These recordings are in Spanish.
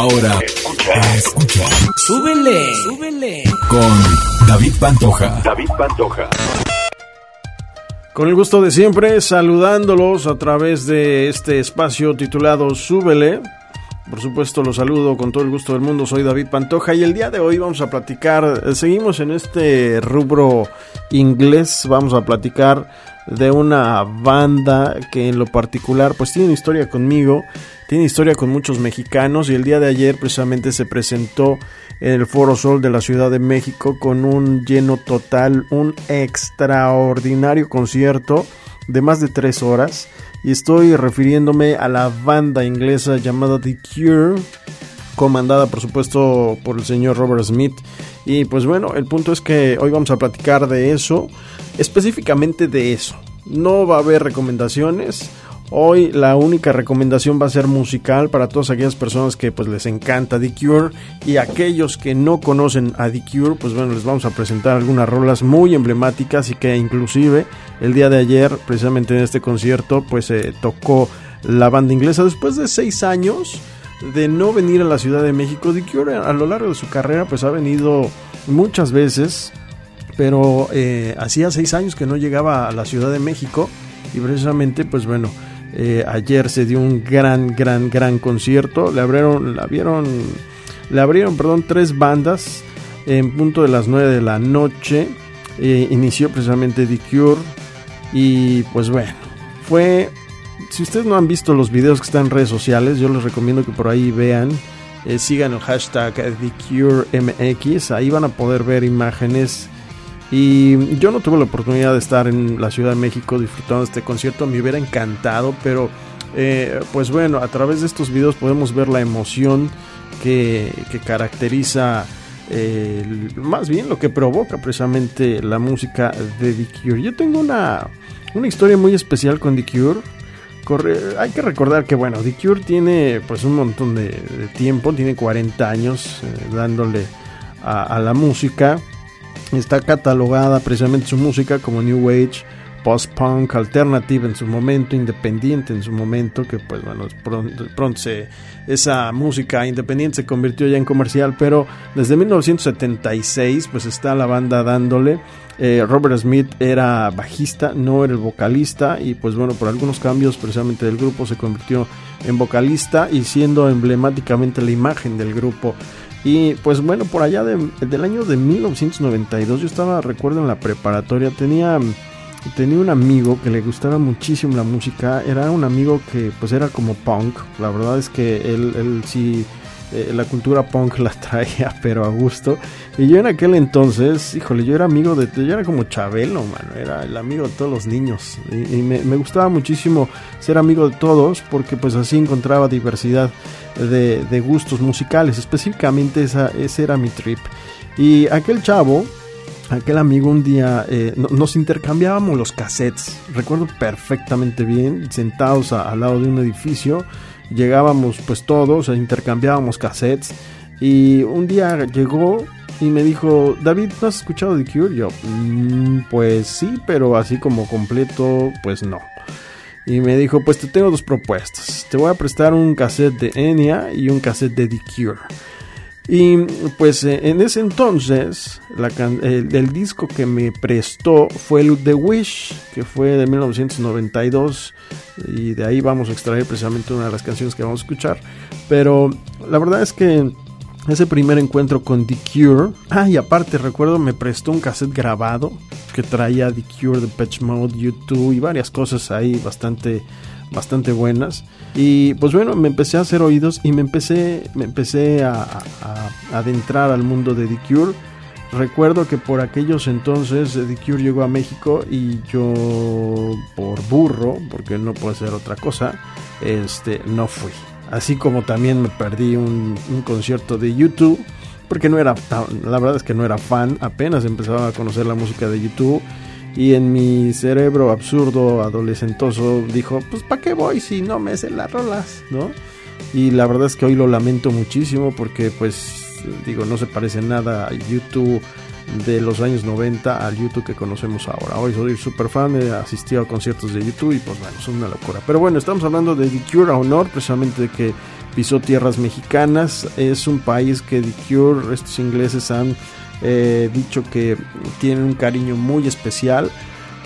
Ahora escucha, escucha. Súbele, súbele. Con David Pantoja. David Pantoja. Con el gusto de siempre, saludándolos a través de este espacio titulado Súbele. Por supuesto, los saludo con todo el gusto del mundo. Soy David Pantoja y el día de hoy vamos a platicar. eh, Seguimos en este rubro inglés. Vamos a platicar de una banda que en lo particular, pues tiene historia conmigo. Tiene historia con muchos mexicanos y el día de ayer precisamente se presentó en el Foro Sol de la Ciudad de México con un lleno total, un extraordinario concierto de más de tres horas y estoy refiriéndome a la banda inglesa llamada The Cure comandada por supuesto por el señor Robert Smith y pues bueno el punto es que hoy vamos a platicar de eso específicamente de eso. No va a haber recomendaciones. Hoy la única recomendación va a ser musical para todas aquellas personas que pues les encanta The Cure. Y aquellos que no conocen a The Cure, pues bueno, les vamos a presentar algunas rolas muy emblemáticas y que inclusive el día de ayer, precisamente en este concierto, pues se tocó la banda inglesa. Después de seis años de no venir a la Ciudad de México. The Cure a lo largo de su carrera pues ha venido muchas veces, pero eh, hacía seis años que no llegaba a la Ciudad de México y precisamente pues bueno, eh, ayer se dio un gran, gran, gran concierto. Le abrieron, le abrieron, le abrieron, perdón, tres bandas en punto de las 9 de la noche. Eh, inició precisamente The Cure y pues bueno, fue. Si ustedes no han visto los videos que están en redes sociales, yo les recomiendo que por ahí vean. sigan el hashtag TheCureMX. Ahí van a poder ver imágenes y yo no tuve la oportunidad de estar en la Ciudad de México disfrutando de este concierto, me hubiera encantado, pero eh, pues bueno, a través de estos videos podemos ver la emoción que, que caracteriza, eh, más bien lo que provoca precisamente la música de The Cure. Yo tengo una, una historia muy especial con The Cure. Hay que recordar que bueno, The Cure tiene pues un montón de, tiempo, tiene 40 años eh, dándole a la música está catalogada precisamente su música como New Age, post-punk, alternative en su momento, independiente en su momento, que pues bueno, pronto, pronto se, esa música independiente se convirtió ya en comercial, pero desde 1976 pues está la banda dándole. Eh, Robert Smith era bajista, no era el vocalista y pues bueno, por algunos cambios precisamente del grupo se convirtió en vocalista y siendo emblemáticamente la imagen del grupo. Y pues bueno, por allá de, del año de 1992, yo estaba, recuerdo, en la preparatoria, tenía, tenía un amigo que le gustaba muchísimo la música, era un amigo que pues era como punk, la verdad es que él, él sí, eh, la cultura punk la traía, pero a gusto. Y yo en aquel entonces, híjole, yo era amigo de, yo era como Chabelo, mano, era el amigo de todos los niños. Y, me, gustaba muchísimo ser amigo de todos, porque pues así encontraba diversidad de, gustos musicales. Específicamente esa, ese era mi trip. Y aquel chavo, aquel amigo un día, eh, no, nos intercambiábamos los cassettes. Recuerdo perfectamente bien, sentados al lado de un edificio. Llegábamos pues todos, intercambiábamos cassettes. Y un día llegó y me dijo, David, ¿no has escuchado The Cure? Yo, mmm, pues sí, pero así como completo, pues no. Y me dijo, pues te tengo dos propuestas. Te voy a prestar un cassette de Enya y un cassette de The Cure. Y pues en ese entonces el, disco que me prestó fue el The Wish, que fue de 1992. Y de ahí vamos a extraer precisamente una de las canciones que vamos a escuchar. Pero la verdad es que ese primer encuentro con The Cure. Ah, y aparte recuerdo me prestó un cassette grabado que traía The Cure, The Patch Mode, YouTube y varias cosas ahí bastante bastante buenas. Y pues bueno, me empecé a hacer oídos y me empecé, me empecé a, adentrar al mundo de The Cure. Recuerdo que por aquellos entonces The Cure llegó a México y yo por burro, porque no puede ser otra cosa, este no fui. Así como también me perdí un, un concierto de YouTube porque no era la verdad es que no era fan, apenas empezaba a conocer la música de YouTube y en mi cerebro absurdo adolescentoso dijo, pues ¿para qué voy si no me sé las rolas, ¿no? Y la verdad es que hoy lo lamento muchísimo porque pues digo, no se parece nada a YouTube de los años 90 al YouTube que conocemos ahora. Hoy soy súper fan, he asistido a conciertos de YouTube y pues bueno, es una locura. Pero bueno, estamos hablando de The Cure a honor, precisamente de que pisó tierras mexicanas. Es un país que The Cure, estos ingleses han eh, dicho que tienen un cariño muy especial.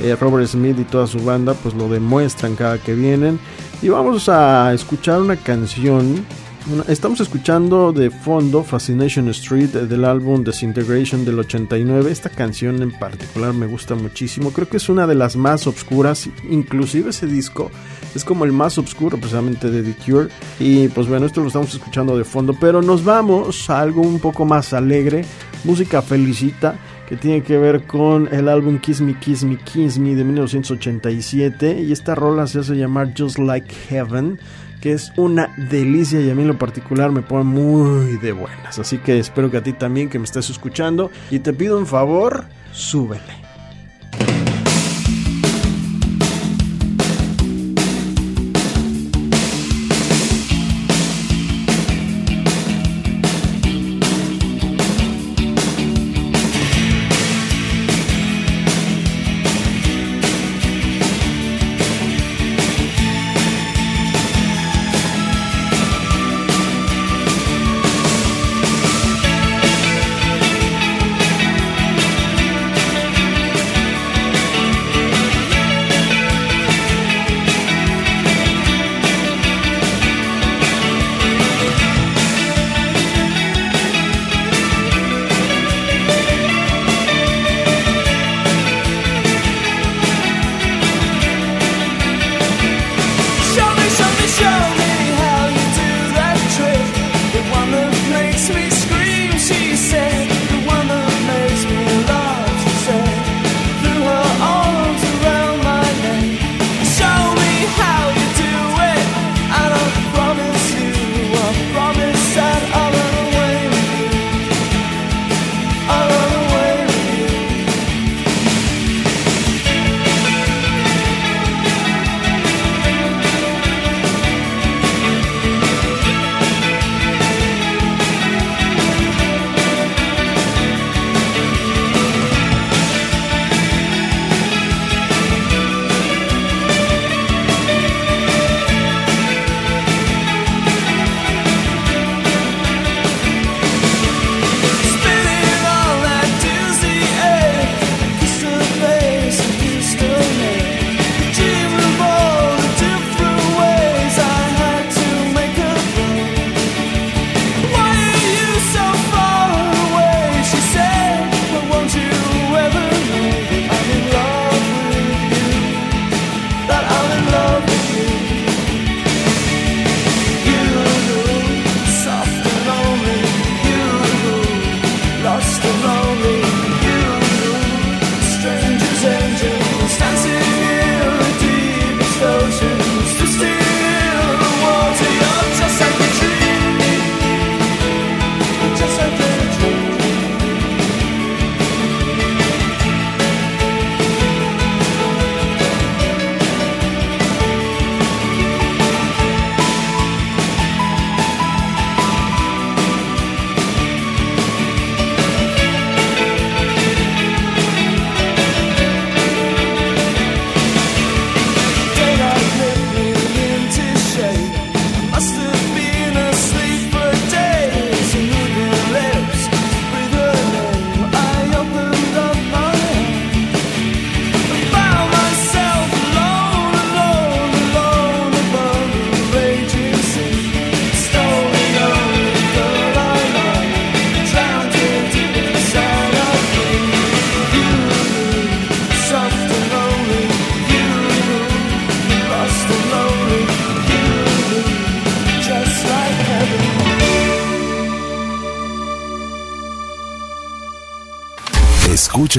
Eh, Robert Smith y toda su banda pues lo demuestran cada que vienen. Y vamos a escuchar una canción Estamos escuchando de fondo Fascination Street eh, del álbum Disintegration del 89. Esta canción en particular me gusta muchísimo. Creo que es una de las más obscuras. Inclusive ese disco es como el más oscuro precisamente de The Cure. Y pues bueno, esto lo estamos escuchando de fondo. Pero nos vamos a algo un poco más alegre. Música felicita que tiene que ver con el álbum Kiss Me, Kiss Me, Kiss Me de 1987. Y esta rola se hace llamar Just Like Heaven que es una delicia y a mí en lo particular me pone muy de buenas. Así que espero que a ti también que me estés escuchando y te pido un favor, súbele.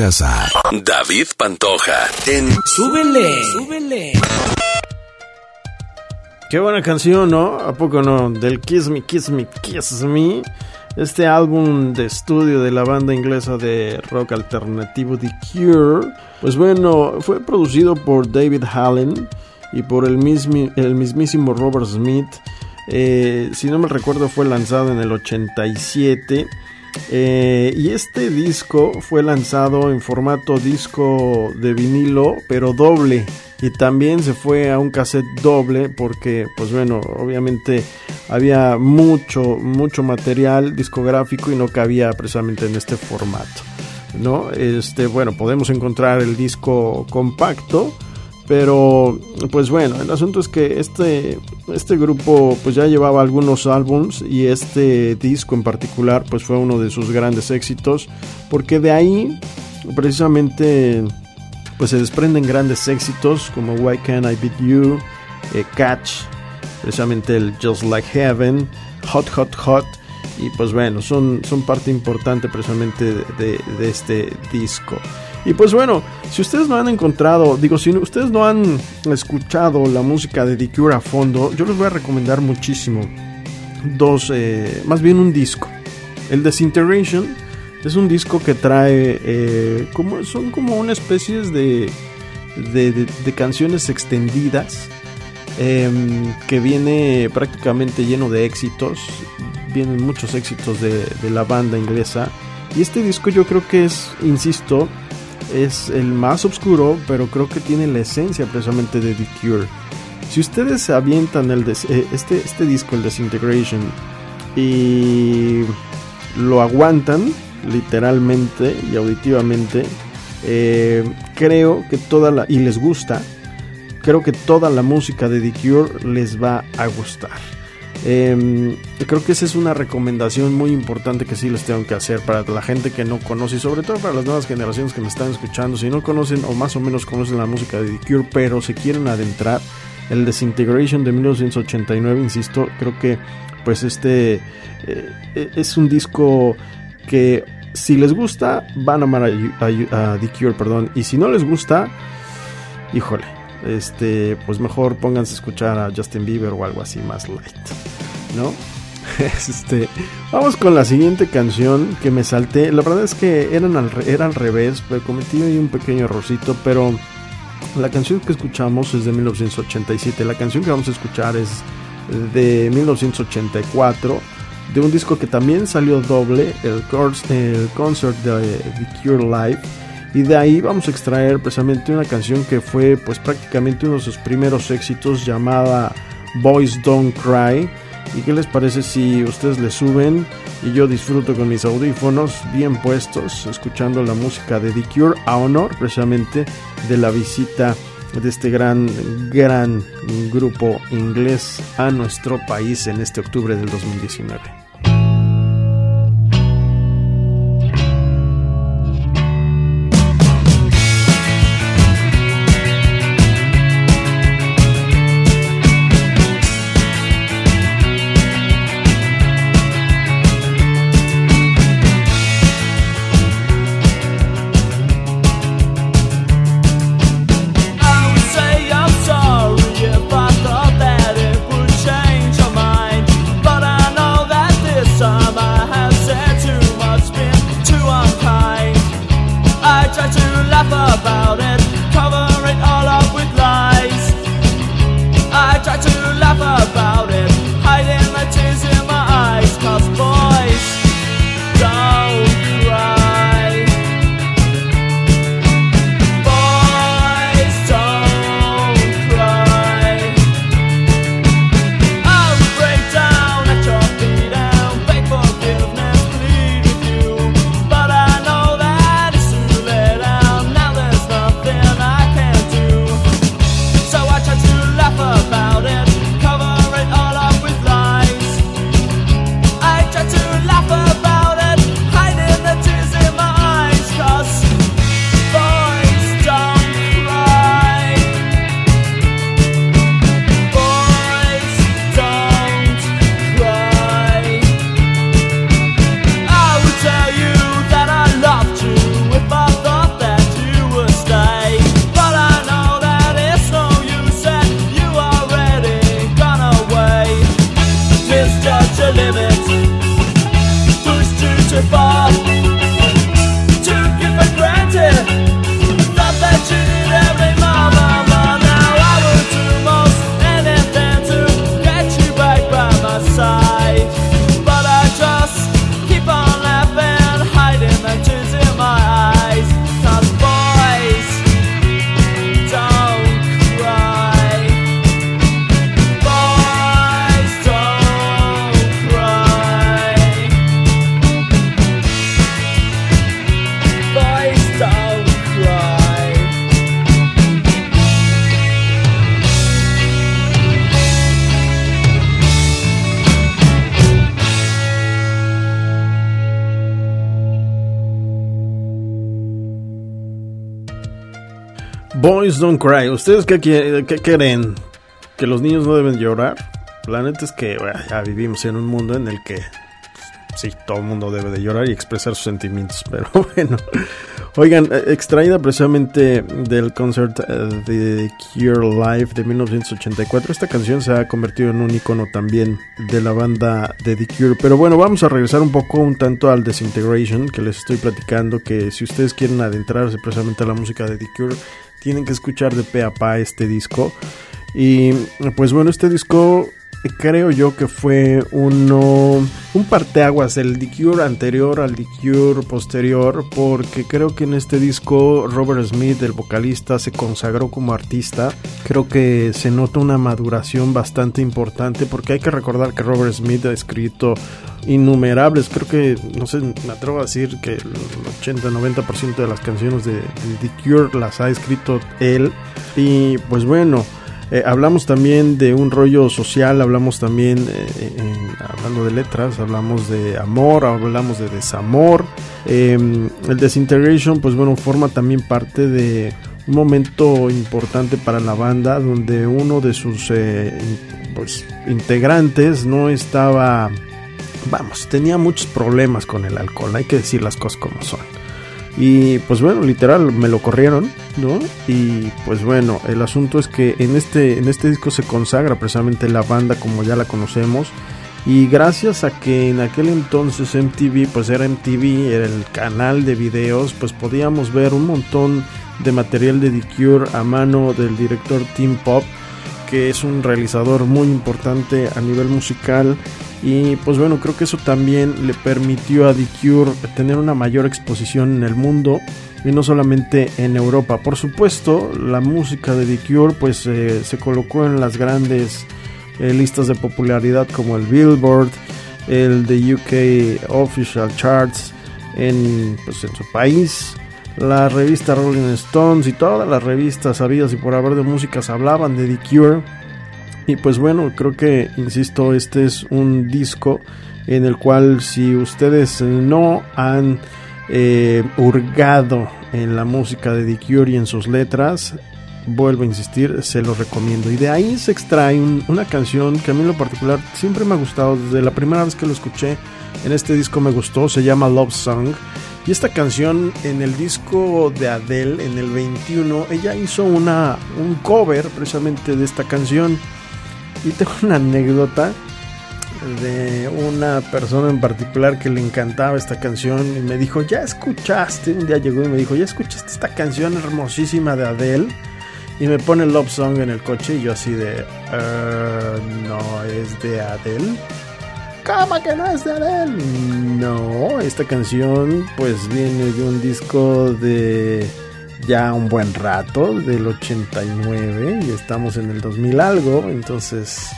Escuchas a David Pantoja en Súbele, súbele. Qué buena canción, ¿no? ¿A poco no? Del Kiss Me, Kiss Me, Kiss Me. Este álbum de estudio de la banda inglesa de rock alternativo The Cure. Pues bueno, fue producido por David Hallen y por el, el mismísimo Robert Smith. Eh, si no me recuerdo, fue lanzado en el 87. Eh, y este disco fue lanzado en formato disco de vinilo, pero doble. y también se fue a un cassette doble porque pues bueno obviamente había mucho mucho material discográfico y no cabía precisamente en este formato no este bueno podemos encontrar el disco compacto pero pues bueno el asunto es que este este grupo pues ya llevaba algunos álbums y este disco en particular pues fue uno de sus grandes éxitos porque de ahí precisamente pues se desprenden grandes éxitos como Why Can't I Beat You, eh, Catch, precisamente el Just Like Heaven, Hot Hot Hot y pues bueno, son, son parte importante precisamente de, de, este disco. Y pues bueno, si ustedes no han encontrado, digo, si ustedes no han escuchado la música de The Cure a fondo, yo les voy a recomendar muchísimo dos, eh, más bien un disco. El Disintegration es un disco que trae, eh, como, son como una especie de, de, canciones extendidas em, que viene prácticamente lleno de éxitos. Vienen muchos éxitos de, de la banda inglesa. Y este disco yo creo que es, insisto, es el más oscuro, pero creo que tiene la esencia precisamente de The Cure. Si ustedes avientan el eh, este, este disco, el Disintegration, y lo aguantan, literalmente y auditivamente. Eh, creo que toda la. y les gusta. Creo que toda la música de The Cure les va a gustar. Em, creo que esa es una recomendación muy importante que sí les tengo que hacer para la gente que no conoce y sobre todo para las nuevas generaciones que me están escuchando. Si no conocen o más o menos conocen la música de The Cure, pero se quieren adentrar, el Disintegration de 1989, insisto, creo que pues este eh, es un disco que si les gusta, van a amar a, The Cure, perdón. Y si no les gusta, híjole, este, pues mejor pónganse a escuchar a Justin Bieber o algo así más light, ¿no? Este, vamos con la siguiente canción que me salté. La verdad es que eran al, era al revés, pero cometí un pequeño errorcito, pero la canción que escuchamos es de 1987. La canción que vamos a escuchar es de 1984 de un disco que también salió doble, el, el concert de The Cure Live. Y de ahí vamos a extraer precisamente una canción que fue pues prácticamente uno de sus primeros éxitos llamada Boys Don't Cry. ¿Y qué les parece si ustedes le suben y yo disfruto con mis audífonos bien puestos, escuchando la música de The Cure a honor precisamente de la visita de este gran, gran grupo inglés a nuestro país en este octubre del 2019. Boys Don't Cry. ¿Ustedes qué, qué, creen? ¿Que los niños no deben llorar? La neta es que ya vivimos en un mundo en el que sí, todo el mundo debe de llorar y expresar sus sentimientos. Pero bueno, oigan, eh, extraída precisamente del concert de Cure Live de 1984, esta canción se ha convertido en un icono también de la banda de The Cure. Pero bueno, vamos a regresar un poco un tanto al Disintegration que les estoy platicando, que si ustedes quieren adentrarse precisamente a la música de The Cure, tienen que escuchar de pe a pa este disco. Y pues bueno, este disco creo yo que fue uno un parteaguas el The Cure anterior al The Cure posterior porque creo que en este disco Robert Smith el vocalista se consagró como artista. Creo que se nota una maduración bastante importante porque hay que recordar que Robert Smith ha escrito innumerables creo que no sé me atrevo a decir que el 80-90% de las canciones de, de The Cure las ha escrito él. Y pues bueno eh, hablamos también de un rollo social, hablamos también, eh, hablando de letras, hablamos de amor, hablamos de desamor. Em, el Desintegration, pues bueno, forma también parte de un momento importante para la banda donde uno de sus eh, pues, integrantes no estaba, vamos, tenía muchos problemas con el alcohol, hay que decir las cosas como son. Y pues bueno, literal, me lo corrieron, ¿no? Y pues bueno, el asunto es que en este, en este disco se consagra precisamente la banda como ya la conocemos. Y gracias a que en aquel entonces MTV, pues era MTV, era el canal de videos, pues podíamos ver un montón de material de The Cure a mano del director Tim Pop, que es un realizador muy importante a nivel musical y pues bueno, creo que eso también le permitió a The Cure tener una mayor exposición en el mundo y no solamente en Europa. Por supuesto, la música de The Cure pues eh, se colocó en las grandes eh, listas de popularidad como el Billboard, el de UK Official Charts en, pues, en su país. La revista Rolling Stones y todas las revistas sabidas y por haber de músicas hablaban de The Cure y pues bueno, creo que, insisto, este es un disco en el cual si ustedes no han eh, hurgado en la música de The Cure y en sus letras, vuelvo a insistir, se lo recomiendo. Y de ahí se extrae una canción que a mí en lo particular siempre me ha gustado, desde la primera vez que lo escuché en este disco me gustó, se llama Love Song. Y esta canción en el disco de Adele, en el 21, ella hizo una, un cover precisamente de esta canción. Y tengo una anécdota de una persona en particular que le encantaba esta canción y me dijo, ya escuchaste, un día llegó y me dijo, ya escuchaste esta canción hermosísima de Adele y me pone Love Song en el coche y yo así de, uh, no es de Adele. ¿Cómo que no es de Adele? No, esta canción pues viene de un disco de ya un buen rato, del 89, y estamos en el 2000 algo, entonces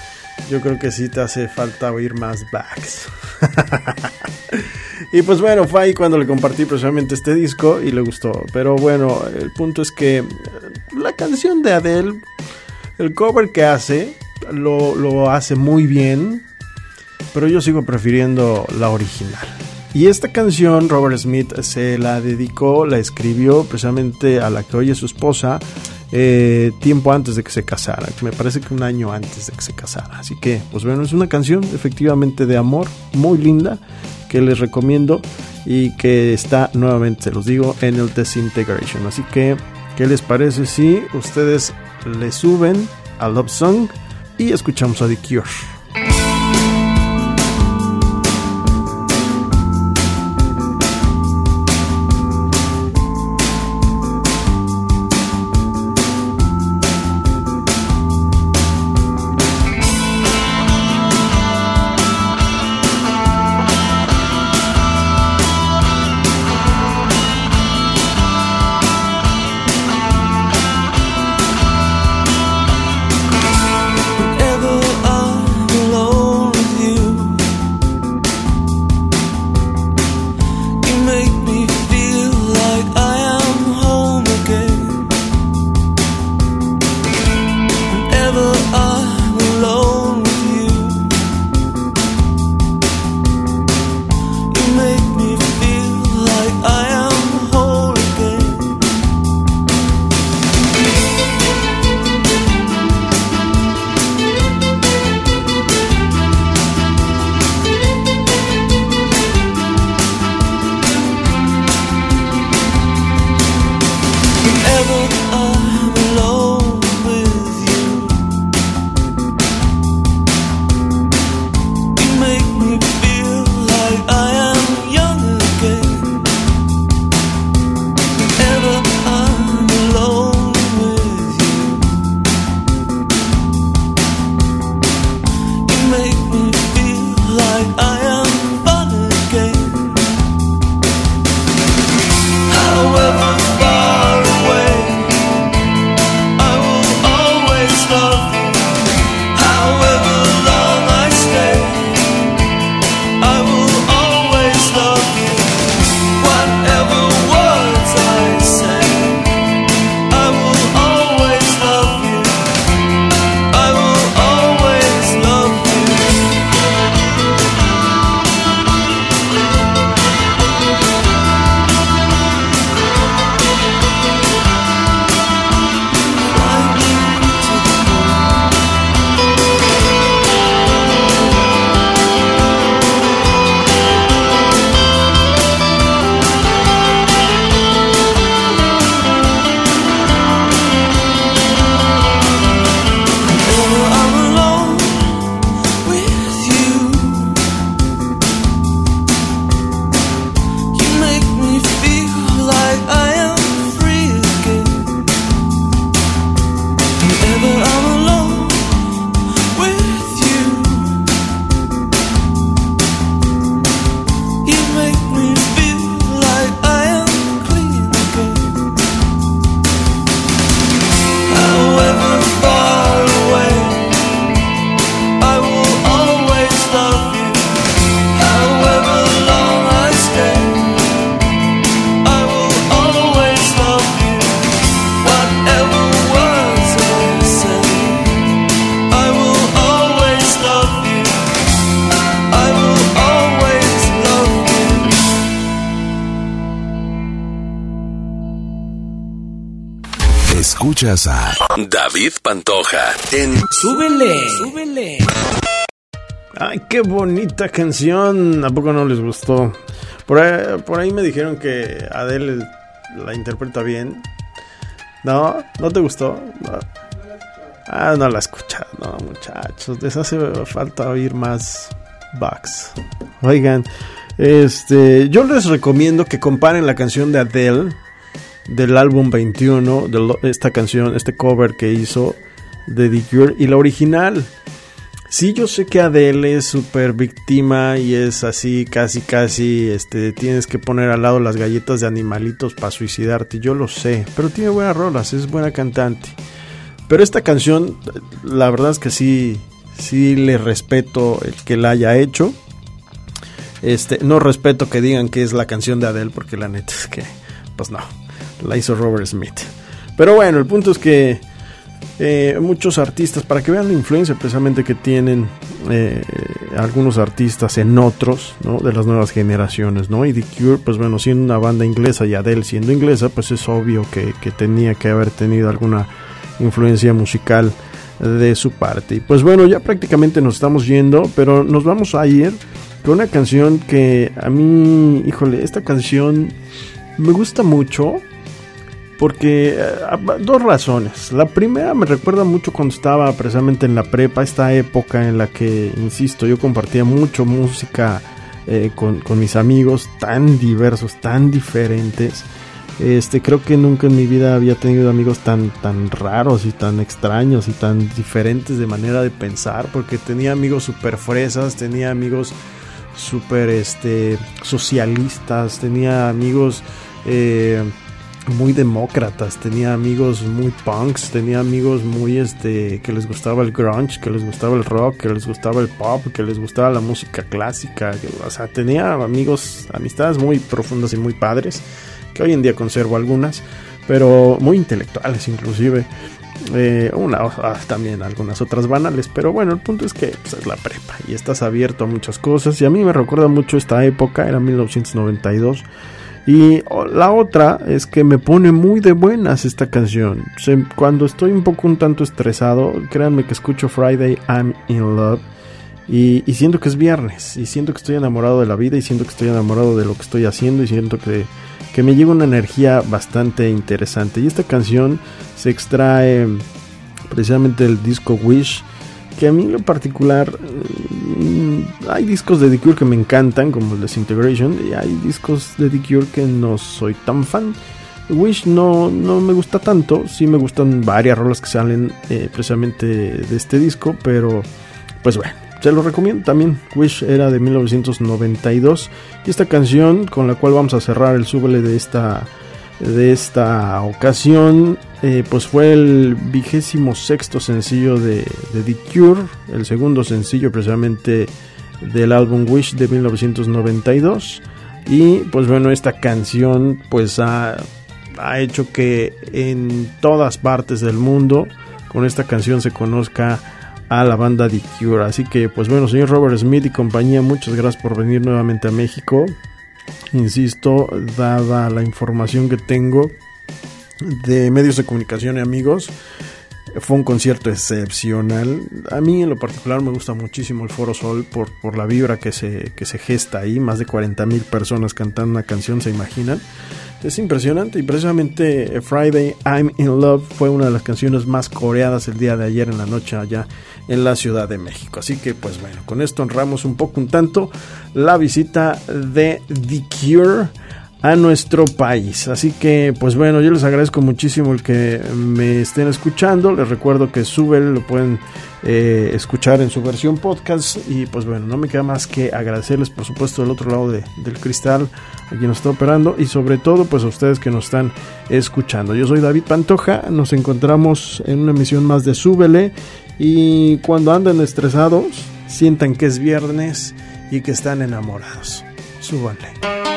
yo creo que sí te hace falta oír más backs. y pues bueno, fue ahí cuando le compartí precisamente este disco y le gustó. Pero bueno, el punto es que la canción de Adele, el cover que hace, lo, lo hace muy bien, pero yo sigo prefiriendo la original. Y esta canción Robert Smith se la dedicó, la escribió precisamente a la que hoy su esposa, eh, tiempo antes de que se casara, me parece que un año antes de que se casara. Así que, pues bueno, es una canción efectivamente de amor, muy linda, que les recomiendo y que está nuevamente, se los digo, en el Desintegration. Así que, ¿qué les parece si ustedes le suben a Love Song y escuchamos a The Cure? Escuchas a David Pantoja en Súbele, súbele. Ay, qué bonita canción. ¿A poco no les gustó? Por ahí, me dijeron que Adele la interpreta bien. ¿No? ¿No te gustó? No. Ah, no la escuchado, no, muchachos. Les hace falta oír más bugs. Oigan, este, yo les recomiendo que comparen la canción de Adele del álbum 21, de esta canción, este cover que hizo de The Cure y la original. Sí, yo sé que Adele es súper víctima y es así, casi, casi, este, tienes que poner al lado las galletas de animalitos para suicidarte, yo lo sé, pero tiene buenas rolas, es buena cantante. Pero esta canción, la verdad es que sí, sí le respeto el que la haya hecho. Este, no respeto que digan que es la canción de Adele, porque la neta es que, pues no, la hizo Robert Smith. Pero bueno, el punto es que eh, muchos artistas, para que vean la influencia precisamente que tienen eh, algunos artistas en otros, ¿no? De las nuevas generaciones, ¿no? Y The Cure, pues bueno, siendo una banda inglesa y Adele siendo inglesa, pues es obvio que, que tenía que haber tenido alguna influencia musical de su parte. Y pues bueno, ya prácticamente nos estamos yendo, pero nos vamos a ir con una canción que a mí, híjole, esta canción me gusta mucho porque eh, dos razones. La primera me recuerda mucho cuando estaba precisamente en la prepa, esta época en la que, insisto, yo compartía mucho música eh, con, con, mis amigos tan diversos, tan diferentes. Este, creo que nunca en mi vida había tenido amigos tan, tan raros y tan extraños y tan diferentes de manera de pensar, porque tenía amigos super fresas, tenía amigos super este, socialistas, tenía amigos eh, muy demócratas, tenía amigos muy punks, tenía amigos muy este que les gustaba el grunge, que les gustaba el rock, que les gustaba el pop, que les gustaba la música clásica, o sea, tenía amigos, amistades muy profundas y muy padres, que hoy en día conservo algunas, pero muy intelectuales inclusive. Eh, una, ah, también algunas otras banales, pero bueno, el punto es que pues, es la prepa y estás abierto a muchas cosas y a mí me recuerda mucho esta época, era 1992 y la otra es que me pone muy de buenas esta canción. cuando estoy un poco un tanto estresado, créanme que escucho Friday I'm in Love. Y, siento que es viernes. Y siento que estoy enamorado de la vida. Y siento que estoy enamorado de lo que estoy haciendo. Y siento que, que me llega una energía bastante interesante. Y esta canción se extrae precisamente del disco Wish que a mí en lo particular mm, hay discos de The Cure que me encantan como el Disintegration y hay discos de The Cure que no soy tan fan. Wish no, no me gusta tanto sí me gustan varias rolas que salen eh, precisamente de este disco pero pues bueno se lo recomiendo también. Wish era de 1992 y esta canción con la cual vamos a cerrar el súbele de esta de esta ocasión eh, pues fue el vigésimo sexto sencillo de, The Cure, el segundo sencillo precisamente del álbum Wish de 1992 y pues bueno esta canción pues ha, ha hecho que en todas partes del mundo con esta canción se conozca a la banda The Cure. Así que pues bueno señor Robert Smith y compañía muchas gracias por venir nuevamente a México. Insisto, dada la información que tengo de medios de comunicación y amigos, fue un concierto excepcional. A mí en lo particular me gusta muchísimo el Foro Sol por, por la vibra que se, que se gesta ahí. Más de 40 mil personas cantando una canción, se imaginan. Es impresionante y precisamente Friday I'm in Love fue una de las canciones más coreadas el día de ayer en la noche allá en la Ciudad de México. Así que pues bueno, con esto honramos un poco un tanto la visita de The Cure a nuestro país. Así que, pues bueno, yo les agradezco muchísimo el que me estén escuchando. Les recuerdo que sube, lo pueden eh, escuchar en su versión podcast. Y pues bueno, no me queda más que agradecerles, por supuesto, del otro lado del cristal, a quien nos está operando. Y sobre todo, pues a ustedes que nos están escuchando. Yo soy David Pantoja. Nos encontramos en una emisión más de Súbele. Y cuando anden estresados, sientan que es viernes y que están enamorados. Súbanle.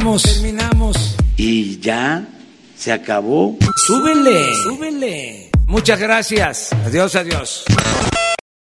Terminamos, terminamos. Y ya se acabó. Súbele, súbele. Muchas gracias. Adiós, adiós.